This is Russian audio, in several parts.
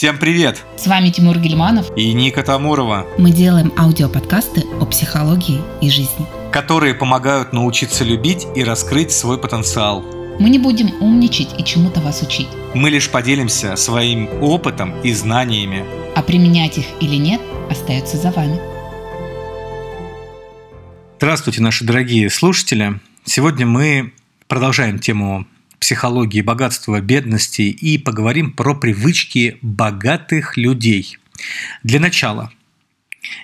Всем привет! С вами Тимур Гельманов и Ника Тамурова. Мы делаем аудиоподкасты о психологии и жизни, которые помогают научиться любить и раскрыть свой потенциал. Мы не будем умничать и чему-то вас учить. Мы лишь поделимся своим опытом и знаниями. А применять их или нет, остается за вами. Здравствуйте, наши дорогие слушатели. Сегодня мы продолжаем тему психологии богатства, бедности и поговорим про привычки богатых людей. Для начала,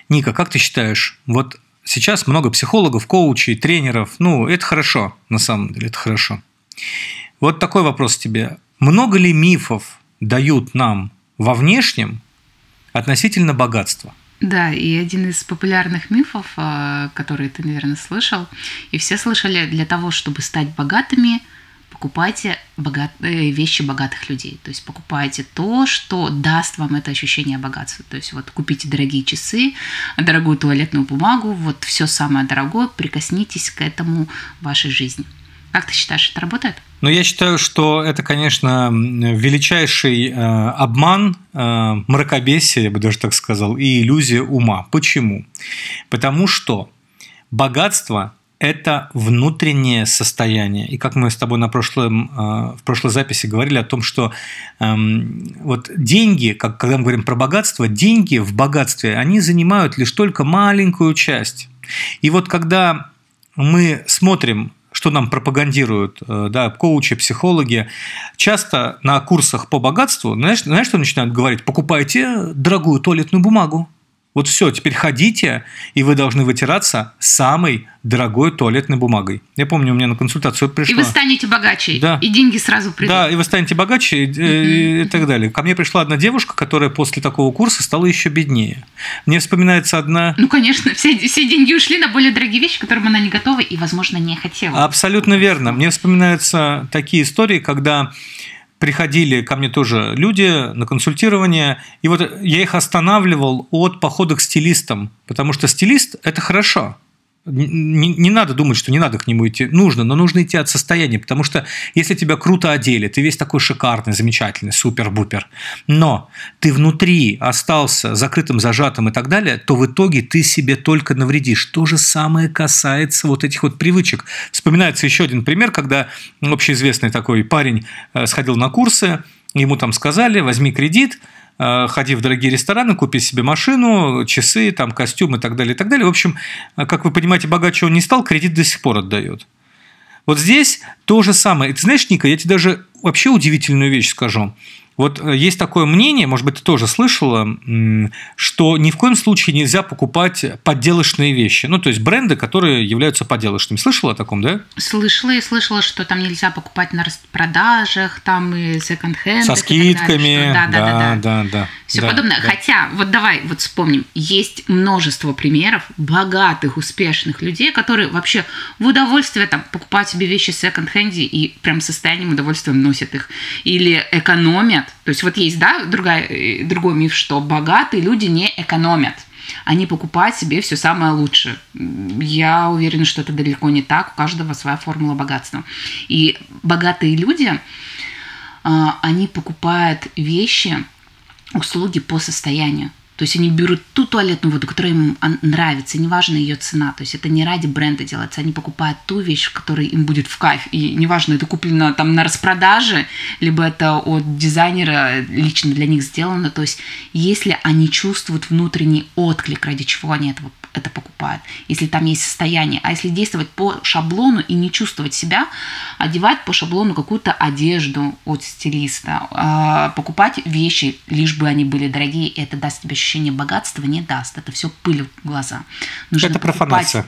Ника, как ты считаешь, вот сейчас много психологов, коучей, тренеров, ну, это хорошо, на самом деле, это хорошо. Вот такой вопрос тебе. Много ли мифов дают нам во внешнем относительно богатства? Да, и один из популярных мифов, а, который ты, наверное, слышал, и все слышали, для того, чтобы стать богатыми – покупайте богат... Э, вещи богатых людей. То есть покупайте то, что даст вам это ощущение богатства. То есть вот купите дорогие часы, дорогую туалетную бумагу, вот все самое дорогое, прикоснитесь к этому в вашей жизни. Как ты считаешь, это работает? Ну, я считаю, что это, конечно, величайший э, обман, э, мракобесие, я бы даже так сказал, и иллюзия ума. Почему? Потому что богатство это внутреннее состояние. И как мы с тобой на прошлом, э, в прошлой записи говорили о том, что эм, вот деньги, как, когда мы говорим про богатство, деньги в богатстве, они занимают лишь только маленькую часть. И вот когда мы смотрим что нам пропагандируют э, да, коучи, психологи, часто на курсах по богатству, знаешь, знаешь, что начинают говорить? Покупайте дорогую туалетную бумагу. Вот все, теперь ходите, и вы должны вытираться самой дорогой туалетной бумагой. Я помню, у меня на консультацию пришла... И вы станете богаче, да. и деньги сразу придут. Да, и вы станете богаче, и, mm-hmm. и так далее. Ко мне пришла одна девушка, которая после такого курса стала еще беднее. Мне вспоминается одна... Ну, конечно, все, все деньги ушли на более дорогие вещи, к которым она не готова и, возможно, не хотела. Абсолютно верно. Мне вспоминаются такие истории, когда приходили ко мне тоже люди на консультирование, и вот я их останавливал от похода к стилистам, потому что стилист – это хорошо не, не надо думать, что не надо к нему идти. Нужно, но нужно идти от состояния, потому что если тебя круто одели, ты весь такой шикарный, замечательный, супер-бупер, но ты внутри остался закрытым, зажатым и так далее, то в итоге ты себе только навредишь. То же самое касается вот этих вот привычек. Вспоминается еще один пример, когда общеизвестный такой парень э, сходил на курсы, ему там сказали, возьми кредит – ходи в дорогие рестораны, купи себе машину, часы, там, костюм и так далее, и так далее. В общем, э, как вы понимаете, богаче он не стал, кредит до сих пор отдает. Вот здесь то же самое. Ты знаешь, Ника, я тебе даже вообще удивительную вещь скажу. Вот э, есть такое мнение, может быть, ты тоже слышала, что ни в коем случае нельзя покупать подделочные вещи. Ну, то есть бренды, которые являются подделочными. Слышала о таком, да? Слышала и слышала, что там нельзя покупать на распродажах, там и секонд-хенд. Со скидками. Да, да, да, да. да, да Все да, подобное. Да. Хотя, вот давай вот вспомним, есть множество примеров богатых, успешных людей, которые вообще в удовольствие там покупают себе вещи в секонд-хенде и прям состоянием удовольствия носят их. Или экономят то есть вот есть, да, другая, э, другой миф, что богатые люди не экономят. Они покупают себе все самое лучшее. Я уверена, что это далеко не так. У каждого своя формула богатства. И богатые люди, а, они покупают вещи, услуги по состоянию. То есть они берут ту туалетную воду, которая им нравится, неважно ее цена. То есть это не ради бренда делается, они покупают ту вещь, которая им будет в кайф. И неважно, это куплено там на распродаже, либо это от дизайнера лично для них сделано. То есть если они чувствуют внутренний отклик, ради чего они этого это покупают, если там есть состояние. А если действовать по шаблону и не чувствовать себя, одевать по шаблону какую-то одежду от стилиста, а, покупать вещи, лишь бы они были дорогие, это даст тебе ощущение богатства, не даст. Это все пыль в глаза. Нужно это профанация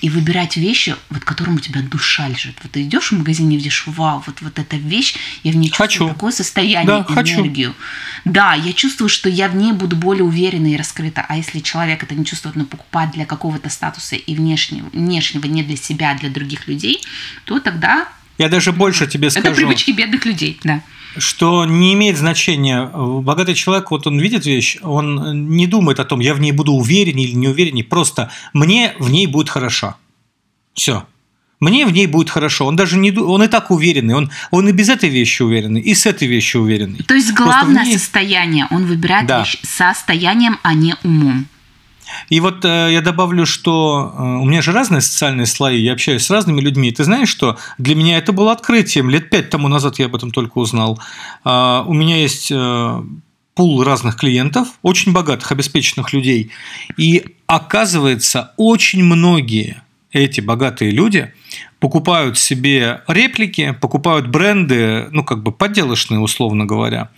и выбирать вещи, вот которым у тебя душа лежит. Вот ты идешь в магазин и видишь, вау, вот, вот эта вещь, я в ней чувствую хочу. такое состояние, да, энергию. Хочу. Да, я чувствую, что я в ней буду более уверена и раскрыта. А если человек это не чувствует, но покупает для какого-то статуса и внешнего, внешнего не для себя, а для других людей, то тогда... Я даже больше тебе скажу. Это привычки бедных людей, да что не имеет значения. Богатый человек, вот он видит вещь, он не думает о том, я в ней буду уверен или не уверен, просто мне в ней будет хорошо. Все. Мне в ней будет хорошо. Он даже не, он и так уверенный, он, он и без этой вещи уверенный, и с этой вещи уверенный. То есть главное ней... состояние, он выбирает да. вещь состоянием, а не умом. И вот э, я добавлю, что э, у меня же разные социальные слои, я общаюсь с разными людьми. Ты знаешь, что для меня это было открытием. Лет пять тому назад я об этом только узнал. Э, у меня есть э, пул разных клиентов, очень богатых, обеспеченных людей. И оказывается, очень многие эти богатые люди покупают себе реплики, покупают бренды, ну, как бы подделочные, условно говоря.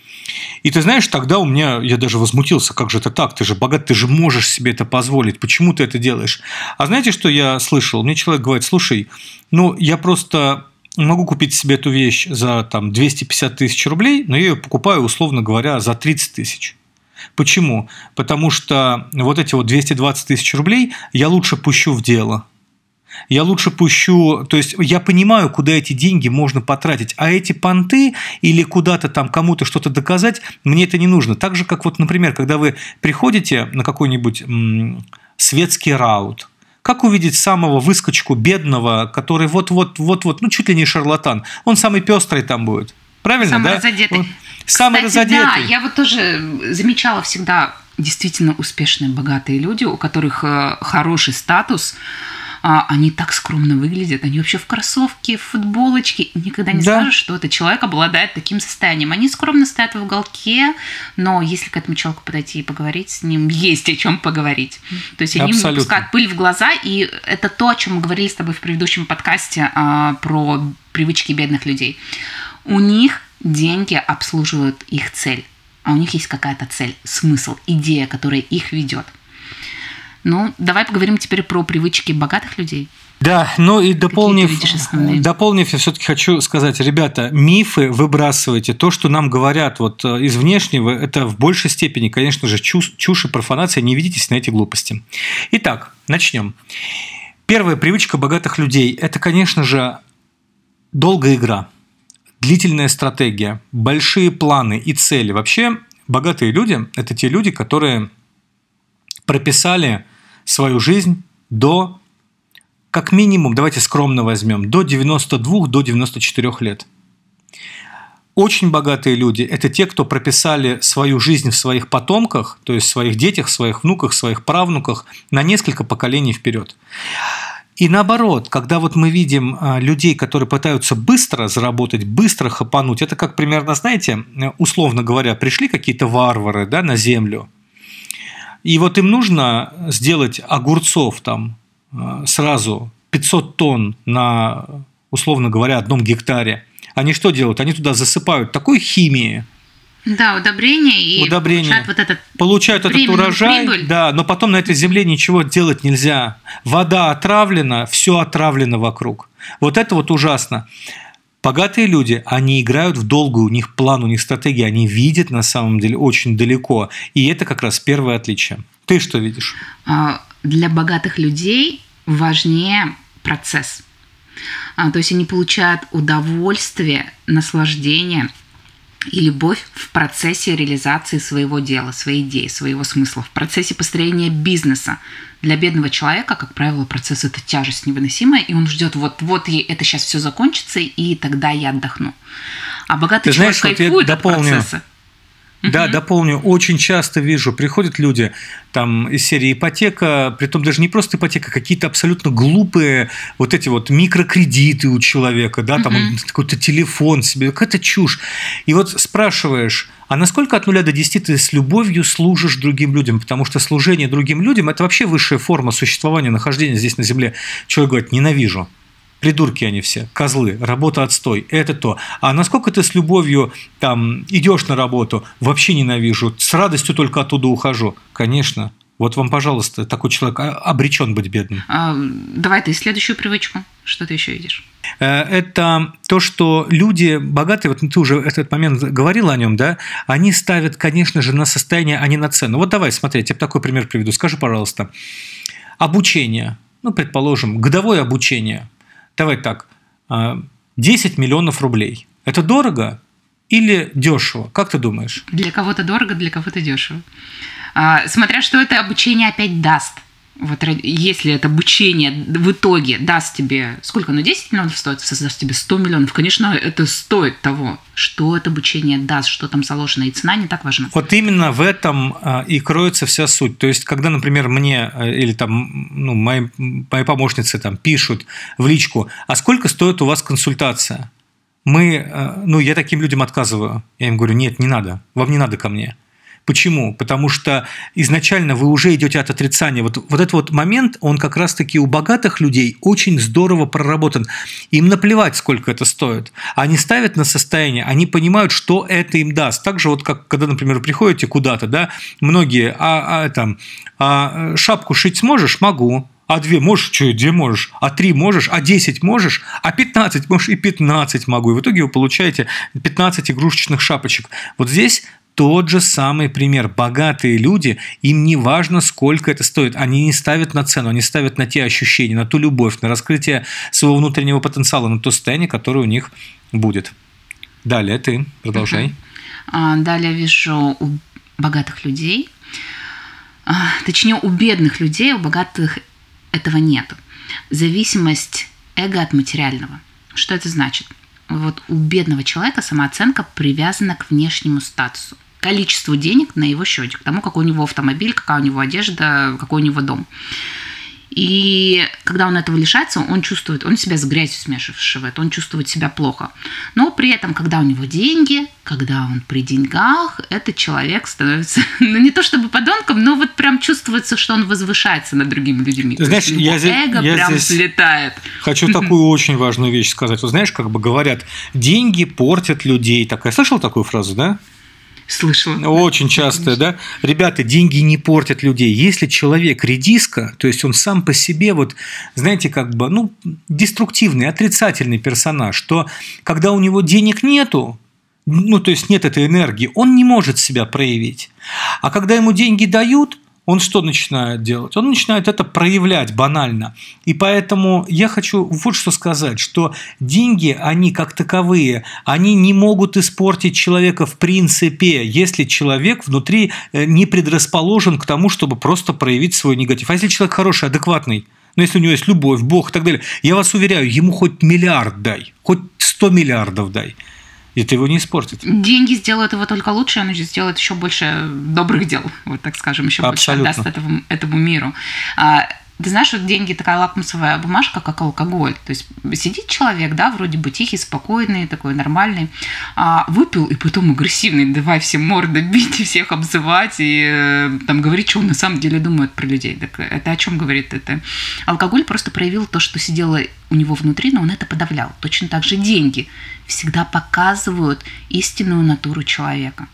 И ты знаешь, тогда у меня, я даже возмутился, как же это так, ты же богат, ты же можешь себе это позволить, почему ты это делаешь? А знаете, что я слышал? Мне человек говорит, слушай, ну, я просто могу купить себе эту вещь за там 250 тысяч рублей, но я ее покупаю, условно говоря, за 30 тысяч. Почему? Потому что вот эти вот 220 тысяч рублей я лучше пущу в дело – я лучше пущу, то есть я понимаю, куда эти деньги можно потратить, а эти понты или куда-то там кому-то что-то доказать, мне это не нужно. Так же, как вот, например, когда вы приходите на какой-нибудь светский раут, как увидеть самого выскочку бедного, который вот-вот-вот-вот, ну чуть ли не шарлатан, он самый пестрый там будет. Правильно, самый да? Разодетый. Он самый Кстати, разодетый. Да, я вот тоже замечала всегда действительно успешные, богатые люди, у которых э, хороший статус, а, они так скромно выглядят, они вообще в кроссовке, в футболочке, никогда не да. скажешь, что этот человек обладает таким состоянием. Они скромно стоят в уголке, но если к этому человеку подойти и поговорить с ним, есть о чем поговорить. То есть они Абсолютно. пускают пыль в глаза, и это то, о чем мы говорили с тобой в предыдущем подкасте а, про привычки бедных людей. У них деньги обслуживают их цель, а у них есть какая-то цель, смысл, идея, которая их ведет – ну, давай поговорим теперь про привычки богатых людей. Да, ну и дополнив, дополнив, я все-таки хочу сказать, ребята, мифы выбрасывайте. То, что нам говорят вот э, из внешнего, это в большей степени, конечно же, чушь, чушь и профанация. Не ведитесь на эти глупости. Итак, начнем. Первая привычка богатых людей – это, конечно же, долгая игра, длительная стратегия, большие планы и цели. Вообще, богатые люди – это те люди, которые прописали свою жизнь до, как минимум, давайте скромно возьмем, до 92, до 94 лет. Очень богатые люди – это те, кто прописали свою жизнь в своих потомках, то есть в своих детях, своих внуках, своих правнуках на несколько поколений вперед. И наоборот, когда вот мы видим а, людей, которые пытаются быстро заработать, быстро хапануть, это как примерно, знаете, условно говоря, пришли какие-то варвары да, на землю – и вот им нужно сделать огурцов там э, сразу 500 тонн на, условно говоря, одном гектаре. Они что делают? Они туда засыпают такой химии, да, удобрение и удобрение. получают вот этот получают этот урожай, прибыль. да, но потом на этой земле ничего делать нельзя. Вода отравлена, все отравлено вокруг. Вот это вот ужасно. Богатые люди, они играют в долгую, у них план, у них стратегия, они видят на самом деле очень далеко. И это как раз первое отличие. Ты что видишь? А, для богатых людей важнее процесс. А, то есть они получают удовольствие, наслаждение и любовь в процессе реализации своего дела, своей идеи, своего смысла, в процессе построения бизнеса. Для бедного человека, как правило, процесс это тяжесть невыносимая, и он ждет вот-вот это сейчас все закончится, и тогда я отдохну. А богатый Ты человек знаешь, кайфует вот я дополню. от процесса. Да, дополню. Очень часто вижу, приходят люди там из серии ипотека, при том даже не просто ипотека, какие-то абсолютно глупые вот эти вот микрокредиты у человека, да, там угу. какой-то телефон себе, какая-то чушь. И вот спрашиваешь, а насколько от нуля до десяти ты с любовью служишь другим людям? Потому что служение другим людям – это вообще высшая форма существования, нахождения здесь на земле. Человек говорит, ненавижу придурки они все, козлы, работа отстой, это то. А насколько ты с любовью там идешь на работу, вообще ненавижу, с радостью только оттуда ухожу. Конечно, вот вам, пожалуйста, такой человек обречен быть бедным. А, давай ты следующую привычку. Что ты еще видишь? Э, это то, что люди богатые, вот ты уже этот момент говорил о нем, да, они ставят, конечно же, на состояние, а не на цену. Вот давай, смотри, я тебе такой пример приведу. Скажи, пожалуйста, обучение, ну, предположим, годовое обучение – давай так, 10 а, миллионов рублей. Это дорого или дешево? Как ты думаешь? Для кого-то дорого, для кого-то дешево. А, смотря что это обучение опять даст. Вот если это обучение в итоге даст тебе, сколько, ну 10 миллионов стоит, создаст тебе 100 миллионов, конечно, это стоит того, что это обучение даст, что там заложено, и цена не так важна. Вот именно в этом а, и кроется вся суть. То есть, когда, например, мне э, или там, ну, мои, мои помощницы там пишут в личку, а сколько стоит у вас консультация? Мы, э, ну, я таким людям отказываю. Я им говорю, нет, не надо, вам не надо ко мне. Почему? Потому что изначально вы уже идете от отрицания. Вот, вот этот вот момент, он как раз-таки у богатых людей очень здорово проработан. Им наплевать, сколько это стоит. Они ставят на состояние, они понимают, что это им даст. Так же вот, как когда, например, приходите куда-то, да, многие, а, а, там, а шапку шить сможешь? Могу а две можешь, что, две можешь, а три можешь, а десять можешь, а пятнадцать можешь, и пятнадцать могу. И в итоге вы получаете 15 игрушечных шапочек. Вот здесь тот же самый пример. Богатые люди, им не важно, сколько это стоит. Они не ставят на цену, они ставят на те ощущения, на ту любовь, на раскрытие своего внутреннего потенциала, на то состояние, которое у них будет. Далее ты продолжай. Uh-huh. Далее вижу у богатых людей, а, точнее у бедных людей, у богатых этого нет. Зависимость эго от материального. Что это значит? Вот у бедного человека самооценка привязана к внешнему статусу количеству денег на его счете, к тому, какой у него автомобиль, какая у него одежда, какой у него дом. И когда он этого лишается, он чувствует, он себя с грязью смешивает, он чувствует себя плохо. Но при этом, когда у него деньги, когда он при деньгах, этот человек становится, ну не то чтобы подонком, но вот прям чувствуется, что он возвышается над другими людьми. Ты знаешь, я здесь, эго я прям здесь слетает. Хочу такую очень важную вещь сказать. Вот знаешь, как бы говорят, деньги портят людей. Такая, слышал такую фразу, да? Слышала. Очень часто, да. Ребята, деньги не портят людей. Если человек редиска, то есть он сам по себе, вот, знаете, как бы, ну, деструктивный, отрицательный персонаж, то когда у него денег нету, ну, то есть нет этой энергии, он не может себя проявить. А когда ему деньги дают, он что начинает делать? Он начинает это проявлять банально. И поэтому я хочу вот что сказать, что деньги, они как таковые, они не могут испортить человека в принципе, если человек внутри э, не предрасположен к тому, чтобы просто проявить свой негатив. А если человек хороший, адекватный, но если у него есть любовь, Бог и так далее, я вас уверяю, ему хоть миллиард дай, хоть сто миллиардов дай – это его не испортит. Деньги сделают его только лучше, он сделает еще больше добрых дел, вот так скажем, еще Абсолютно. больше отдаст этому, этому миру. Ты знаешь, вот деньги такая лакмусовая бумажка, как алкоголь. То есть сидит человек, да, вроде бы тихий, спокойный, такой нормальный, а выпил и потом агрессивный, давай всем морды бить и всех обзывать и э, там говорить, что он на самом деле думает про людей. Так это о чем говорит это? Алкоголь просто проявил то, что сидело у него внутри, но он это подавлял. Точно так же деньги всегда показывают истинную натуру человека.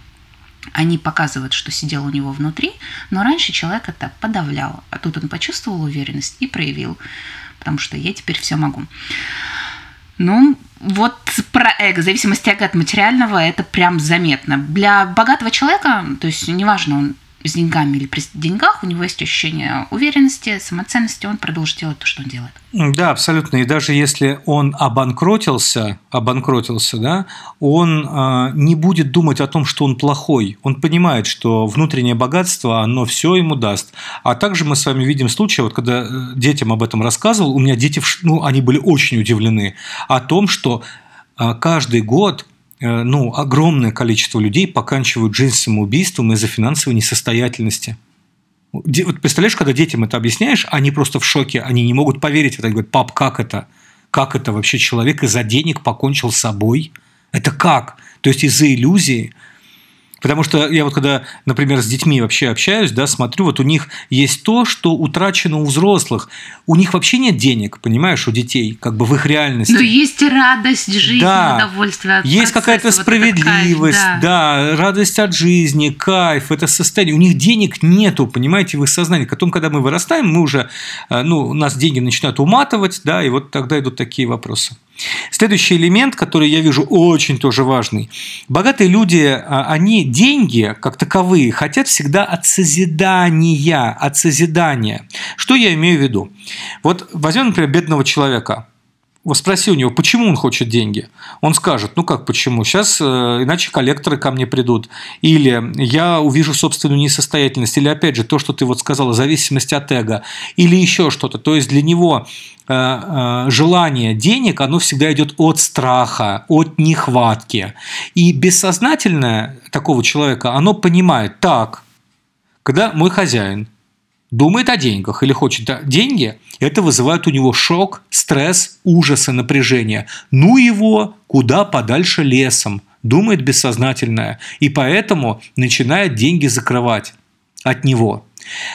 Они показывают, что сидел у него внутри, но раньше человек это подавлял. А тут он почувствовал уверенность и проявил, потому что я теперь все могу. Ну, вот про эго, зависимость эго от материального, это прям заметно. Для богатого человека, то есть неважно, он с деньгами или при деньгах, у него есть ощущение уверенности, самоценности, он продолжит делать то, что он делает. Да, абсолютно. И даже если он обанкротился, обанкротился, да, он э, не будет думать о том, что он плохой. Он понимает, что внутреннее богатство, оно все ему даст. А также мы с вами видим случаи, вот когда э, детям об этом рассказывал, у меня дети, ну, они были очень удивлены о том, что э, каждый год ну, огромное количество людей поканчивают жизнь самоубийством из-за финансовой несостоятельности. Вот представляешь, когда детям это объясняешь, они просто в шоке, они не могут поверить это. Они говорят, пап, как это? Как это вообще человек из-за денег покончил с собой? Это как? То есть из-за иллюзии – Потому что я вот когда, например, с детьми вообще общаюсь, да, смотрю, вот у них есть то, что утрачено у взрослых. У них вообще нет денег, понимаешь, у детей, как бы в их реальности. Но есть радость жизни, да. удовольствие от Есть какая-то справедливость, вот кайф, да. да, радость от жизни, кайф, это состояние. У них денег нету, понимаете, в их сознании. Потом, когда мы вырастаем, мы уже, э, ну, у нас деньги начинают уматывать, да, и вот тогда идут такие вопросы. Следующий элемент, который я вижу очень тоже важный. Богатые люди, а, они деньги, как таковые, хотят всегда от созидания, от созидания. Что я имею в виду? Вот возьмем, например, бедного человека. Спроси у него, почему он хочет деньги. Он скажет, ну как почему, сейчас э, иначе коллекторы ко мне придут. Или я увижу собственную несостоятельность. Или опять же то, что ты вот сказала, зависимость от эго. Или еще что-то. То есть для него э, э, желание денег, оно всегда идет от страха, от нехватки. И бессознательное такого человека, оно понимает, так, когда мой хозяин думает о деньгах или хочет деньги, это вызывает у него шок, стресс, ужас и напряжение. Ну его куда подальше лесом, думает бессознательное, и поэтому начинает деньги закрывать от него.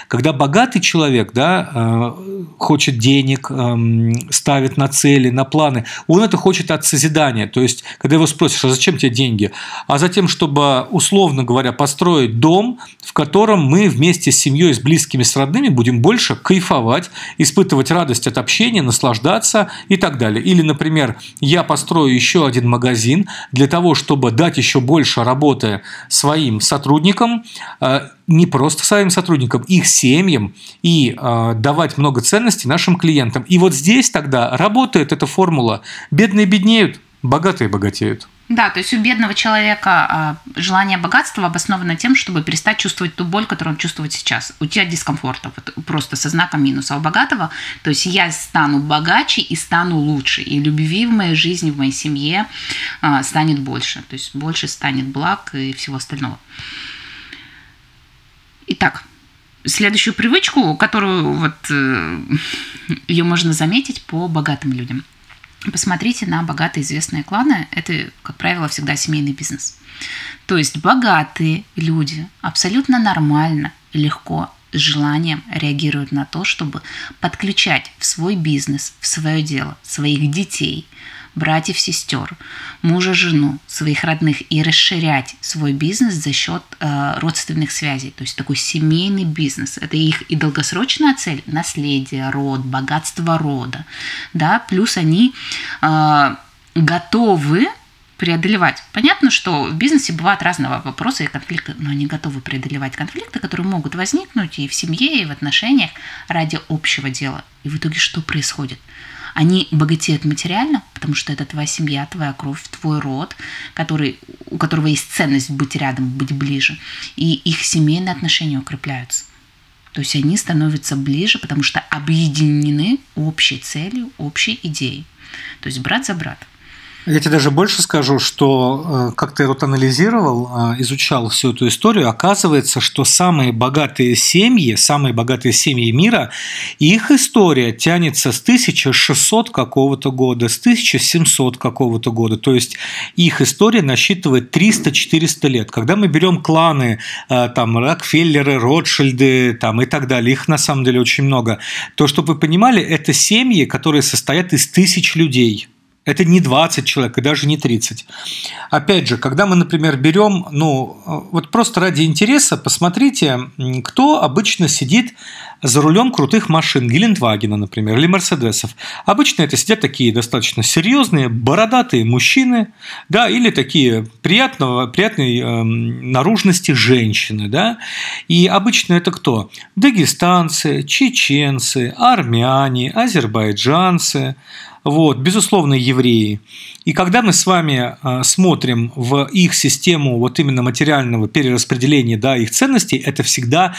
Когда богатый человек да, э, хочет денег, эм, ставит на цели, на планы, он это хочет от созидания. То есть, когда его спросишь, а зачем тебе деньги? А затем, чтобы, условно говоря, построить дом, в котором мы вместе с семьей, с близкими, с родными будем больше кайфовать, испытывать радость от общения, наслаждаться и так далее. Или, например, я построю еще один магазин для того, чтобы дать еще больше работы своим сотрудникам, э, не просто своим сотрудникам, их семьям и э, давать много ценностей нашим клиентам. И вот здесь тогда работает эта формула. Бедные беднеют, богатые богатеют. Да, то есть у бедного человека э, желание богатства обосновано тем, чтобы перестать чувствовать ту боль, которую он чувствует сейчас. У тебя дискомфорт, вот, просто со знаком минуса. А у богатого, то есть я стану богаче и стану лучше. И любви в моей жизни, в моей семье э, станет больше. То есть больше станет благ и всего остального. Итак, следующую привычку, которую вот э, ее можно заметить по богатым людям. Посмотрите на богатые известные кланы. Это, как правило, всегда семейный бизнес. То есть богатые люди абсолютно нормально, легко, с желанием реагируют на то, чтобы подключать в свой бизнес, в свое дело своих детей – братьев, сестер, мужа, жену, своих родных и расширять свой бизнес за счет э, родственных связей. То есть такой семейный бизнес. Это их и долгосрочная цель – наследие, род, богатство рода. Да? Плюс они э, готовы преодолевать. Понятно, что в бизнесе бывают разные вопросы и конфликты, но они готовы преодолевать конфликты, которые могут возникнуть и в семье, и в отношениях ради общего дела. И в итоге что происходит? Они богатеют материально, потому что это твоя семья, твоя кровь, твой род, который, у которого есть ценность быть рядом, быть ближе. И их семейные отношения укрепляются. То есть они становятся ближе, потому что объединены общей целью, общей идеей. То есть брат за брата. Я тебе даже больше скажу, что э, как ты вот анализировал, э, изучал всю эту историю, оказывается, что самые богатые семьи, самые богатые семьи мира, их история тянется с 1600 какого-то года, с 1700 какого-то года. То есть их история насчитывает 300-400 лет. Когда мы берем кланы, э, там, Рокфеллеры, Ротшильды там, и так далее, их на самом деле очень много, то, чтобы вы понимали, это семьи, которые состоят из тысяч людей – это не 20 человек и даже не 30. Опять же, когда мы, например, берем, ну, вот просто ради интереса, посмотрите, кто обычно сидит за рулем крутых машин, Гелендвагена, например, или Мерседесов. Обычно это сидят такие достаточно серьезные, бородатые мужчины, да, или такие приятного, приятной э, наружности женщины, да. И обычно это кто? Дагестанцы, чеченцы, армяне, азербайджанцы, вот, безусловно, евреи. И когда мы с вами а, смотрим в их систему вот именно материального перераспределения да, их ценностей, это всегда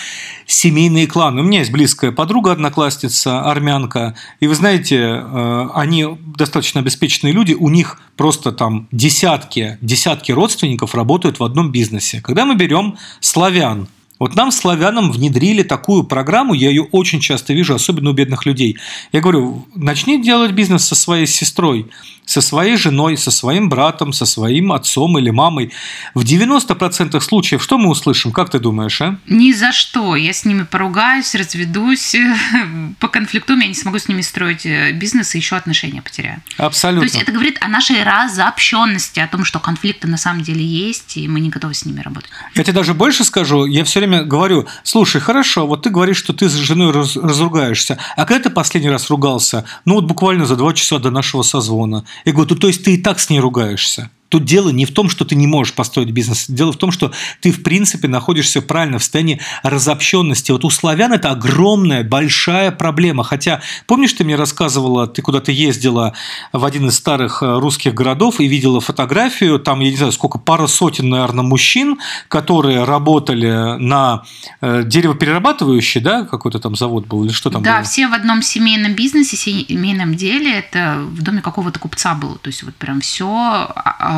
семейные кланы. У меня есть близкая подруга, одноклассница, армянка, и вы знаете, а, они достаточно обеспеченные люди, у них просто там десятки, десятки родственников работают в одном бизнесе. Когда мы берем славян, вот нам, славянам, внедрили такую программу, я ее очень часто вижу, особенно у бедных людей. Я говорю, начни делать бизнес со своей сестрой со своей женой, со своим братом, со своим отцом или мамой. В 90% случаев что мы услышим? Как ты думаешь, а? Ни за что. Я с ними поругаюсь, разведусь, по конфликту я не смогу с ними строить э, бизнес и еще отношения потеряю. Абсолютно. То есть это говорит о нашей разобщенности, о том, что конфликты на самом деле есть, и мы не готовы с ними работать. Я тебе даже больше скажу. Я все время говорю, слушай, хорошо, вот ты говоришь, что ты с женой разругаешься. А когда ты последний раз ругался? Ну вот буквально за два часа до нашего созвона. Я говорю, то есть ты и так с ней ругаешься. Тут дело не в том, что ты не можешь построить бизнес. Дело в том, что ты, в принципе, находишься правильно в состоянии разобщенности. Вот у славян это огромная, большая проблема. Хотя, помнишь, ты мне рассказывала, ты куда-то ездила в один из старых э, русских городов и видела фотографию, там, я не знаю, сколько, пара сотен, наверное, мужчин, которые работали на э, деревоперерабатывающий, да, какой-то там завод был, или что там Да, было? все в одном семейном бизнесе, семейном деле. Это в доме какого-то купца было. То есть вот прям все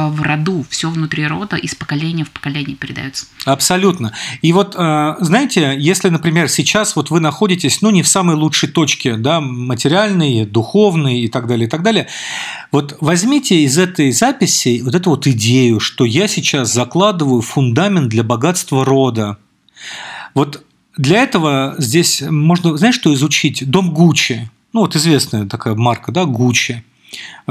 в роду, все внутри рода, из поколения в поколение передается. Абсолютно. И вот, э, знаете, если, например, сейчас вот вы находитесь, ну, не в самой лучшей точке, да, материальной, духовной и так далее, и так далее, вот возьмите из этой записи вот эту вот идею, что я сейчас закладываю фундамент для богатства рода. Вот для этого здесь можно, знаешь, что изучить? Дом Гуччи. Ну, вот известная такая марка, да, Гуччи.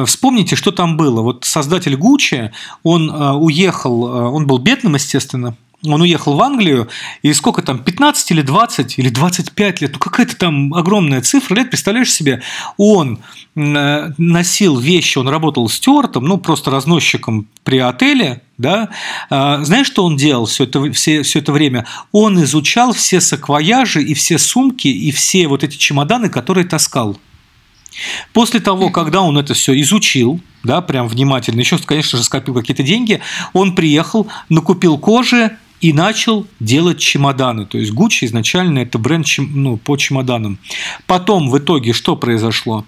Вспомните, что там было. Вот создатель Гуччи, он э, уехал, э, он был бедным, естественно, он уехал в Англию, и сколько там, 15 или 20 или 25 лет, ну какая-то там огромная цифра лет, представляешь себе, он э, носил вещи, он работал стюартом, ну просто разносчиком при отеле, да, знаешь, что он делал все это, все, все это время? Он изучал все саквояжи и все сумки и все вот эти чемоданы, которые таскал. После того, когда он это все изучил, да, прям внимательно, еще, конечно же, скопил какие-то деньги, он приехал, накупил кожи и начал делать чемоданы. То есть Гуччи изначально это бренд ну, по чемоданам. Потом в итоге что произошло?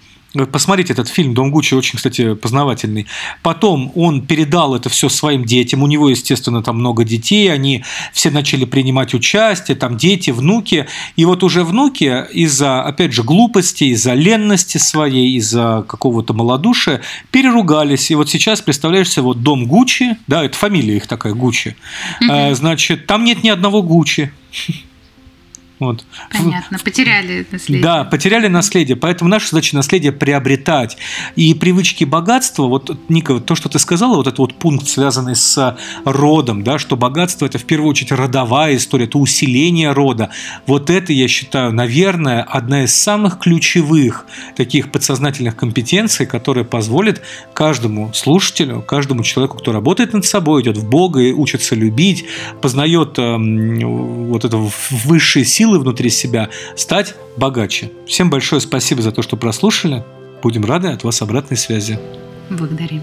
Посмотрите этот фильм «Дом Гуччи», очень, кстати, познавательный. Потом он передал это все своим детям. У него, естественно, там много детей. Они все начали принимать участие, там дети, внуки. И вот уже внуки из-за, опять же, глупости, из-за ленности своей, из-за какого-то малодушия переругались. И вот сейчас, представляешь себе, вот дом Гуччи, да, это фамилия их такая, Гуччи, mm значит, там нет ни одного Гуччи. Вот. Понятно, потеряли наследие. Да, потеряли наследие, поэтому наша задача наследие приобретать. И привычки богатства, вот, Ника, то, что ты сказала, вот этот вот пункт, связанный с родом, да, что богатство – это в первую очередь родовая история, это усиление рода. Вот это, я считаю, наверное, одна из самых ключевых таких подсознательных компетенций, которая позволит каждому слушателю, каждому человеку, кто работает над собой, идет в Бога и учится любить, познает э, вот это высшие силы, силы внутри себя, стать богаче. Всем большое спасибо за то, что прослушали. Будем рады от вас обратной связи. Благодарим.